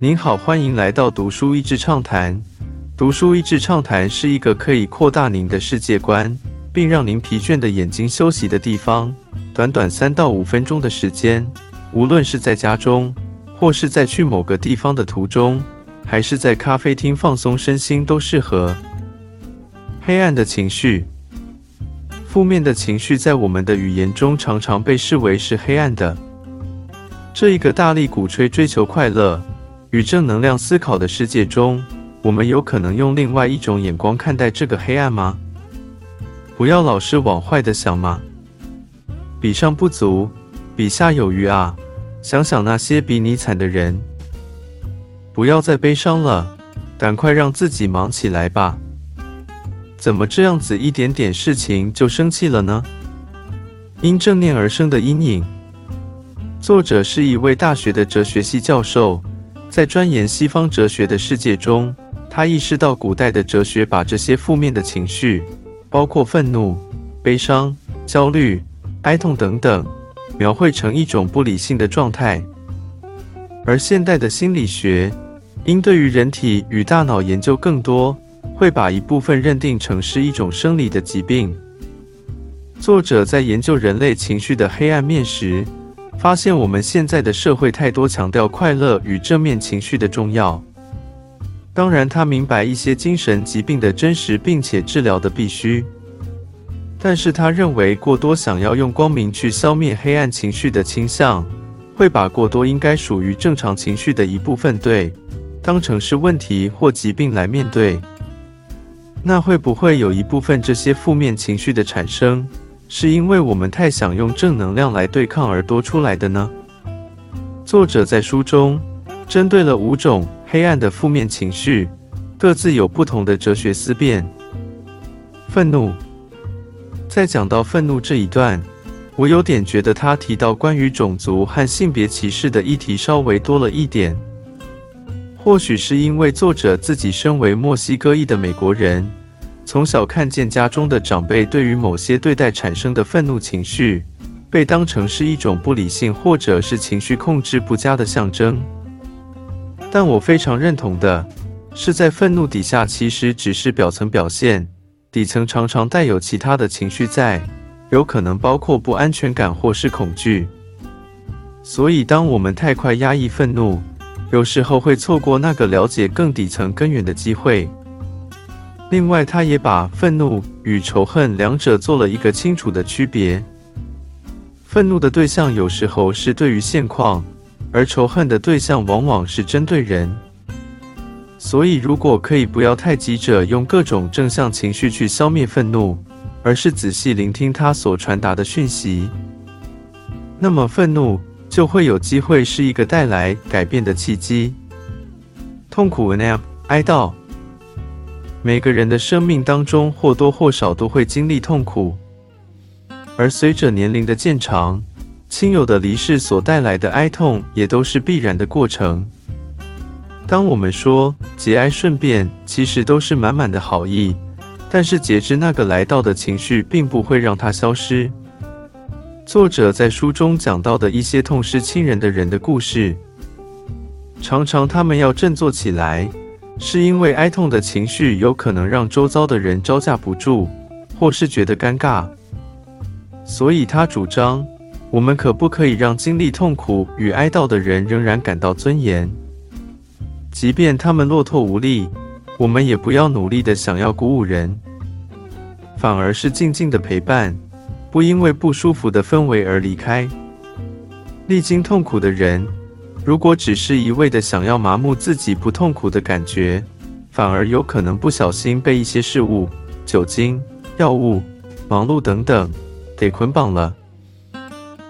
您好，欢迎来到读书益智畅谈。读书益智畅谈是一个可以扩大您的世界观，并让您疲倦的眼睛休息的地方。短短三到五分钟的时间，无论是在家中，或是在去某个地方的途中，还是在咖啡厅放松身心，都适合。黑暗的情绪，负面的情绪在我们的语言中常常被视为是黑暗的。这一个大力鼓吹追求快乐与正能量思考的世界中，我们有可能用另外一种眼光看待这个黑暗吗？不要老是往坏的想嘛。比上不足，比下有余啊！想想那些比你惨的人。不要再悲伤了，赶快让自己忙起来吧。怎么这样子一点点事情就生气了呢？因正念而生的阴影。作者是一位大学的哲学系教授，在钻研西方哲学的世界中，他意识到古代的哲学把这些负面的情绪，包括愤怒、悲伤、焦虑、哀痛等等，描绘成一种不理性的状态。而现代的心理学，因对于人体与大脑研究更多。会把一部分认定成是一种生理的疾病。作者在研究人类情绪的黑暗面时，发现我们现在的社会太多强调快乐与正面情绪的重要。当然，他明白一些精神疾病的真实并且治疗的必须，但是他认为过多想要用光明去消灭黑暗情绪的倾向，会把过多应该属于正常情绪的一部分对当成是问题或疾病来面对。那会不会有一部分这些负面情绪的产生，是因为我们太想用正能量来对抗而多出来的呢？作者在书中针对了五种黑暗的负面情绪，各自有不同的哲学思辨。愤怒，在讲到愤怒这一段，我有点觉得他提到关于种族和性别歧视的议题稍微多了一点。或许是因为作者自己身为墨西哥裔的美国人，从小看见家中的长辈对于某些对待产生的愤怒情绪，被当成是一种不理性或者是情绪控制不佳的象征。但我非常认同的是，在愤怒底下其实只是表层表现，底层常常带有其他的情绪在，有可能包括不安全感或是恐惧。所以，当我们太快压抑愤怒，有时候会错过那个了解更底层根源的机会。另外，他也把愤怒与仇恨两者做了一个清楚的区别。愤怒的对象有时候是对于现况，而仇恨的对象往往是针对人。所以，如果可以不要太急着用各种正向情绪去消灭愤怒，而是仔细聆听他所传达的讯息，那么愤怒。就会有机会是一个带来改变的契机。痛苦 （nap） 哀悼，每个人的生命当中或多或少都会经历痛苦，而随着年龄的渐长，亲友的离世所带来的哀痛也都是必然的过程。当我们说节哀顺变，其实都是满满的好意，但是截至那个来到的情绪，并不会让它消失。作者在书中讲到的一些痛失亲人的人的故事，常常他们要振作起来，是因为哀痛的情绪有可能让周遭的人招架不住，或是觉得尴尬。所以他主张，我们可不可以让经历痛苦与哀悼的人仍然感到尊严，即便他们落拓无力，我们也不要努力的想要鼓舞人，反而是静静的陪伴。不因为不舒服的氛围而离开。历经痛苦的人，如果只是一味的想要麻木自己不痛苦的感觉，反而有可能不小心被一些事物、酒精、药物、忙碌等等给捆绑了。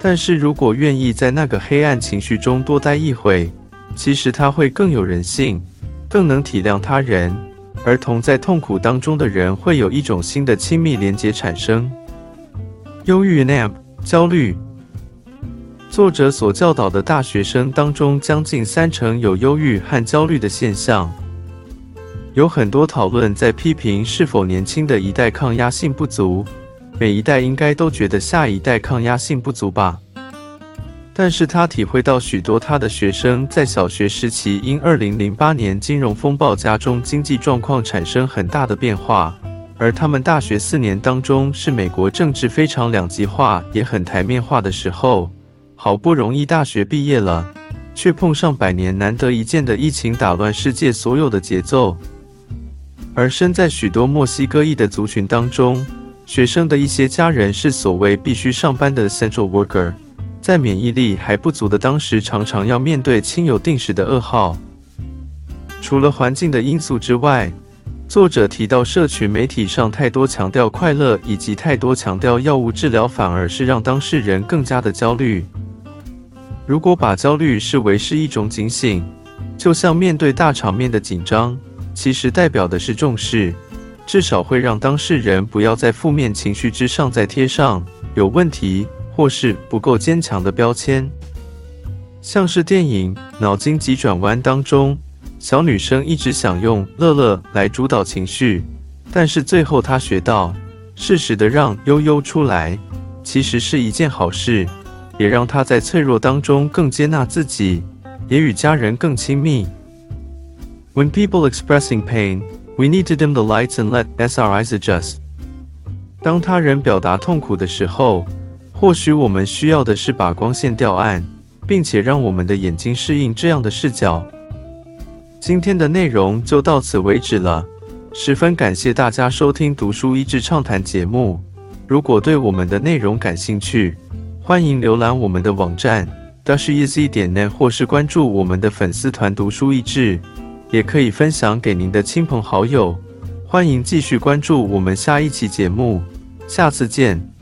但是如果愿意在那个黑暗情绪中多待一会，其实他会更有人性，更能体谅他人，而同在痛苦当中的人会有一种新的亲密连结产生。忧郁 （nap） 焦虑。作者所教导的大学生当中，将近三成有忧郁和焦虑的现象。有很多讨论在批评是否年轻的一代抗压性不足。每一代应该都觉得下一代抗压性不足吧？但是他体会到许多他的学生在小学时期因2008年金融风暴家中经济状况产生很大的变化，而他们大学四年当中是美国政治非常两极化也很台面化的时候，好不容易大学毕业了，却碰上百年难得一见的疫情打乱世界所有的节奏，而身在许多墨西哥裔的族群当中，学生的一些家人是所谓必须上班的 central worker。在免疫力还不足的当时，常常要面对亲友定时的噩耗。除了环境的因素之外，作者提到社群媒体上太多强调快乐，以及太多强调药物治疗，反而是让当事人更加的焦虑。如果把焦虑视为是一种警醒，就像面对大场面的紧张，其实代表的是重视，至少会让当事人不要在负面情绪之上再贴上有问题。或是不够坚强的标签，像是电影《脑筋急转弯》当中，小女生一直想用乐乐来主导情绪，但是最后她学到，适时的让悠悠出来，其实是一件好事，也让他在脆弱当中更接纳自己，也与家人更亲密。When people expressing pain, we need to dim the lights and let our eyes adjust。当他人表达痛苦的时候。或许我们需要的是把光线调暗，并且让我们的眼睛适应这样的视角。今天的内容就到此为止了，十分感谢大家收听读书益智畅谈节目。如果对我们的内容感兴趣，欢迎浏览我们的网站，dash ez 点 net，或是关注我们的粉丝团读书益智，也可以分享给您的亲朋好友。欢迎继续关注我们下一期节目，下次见。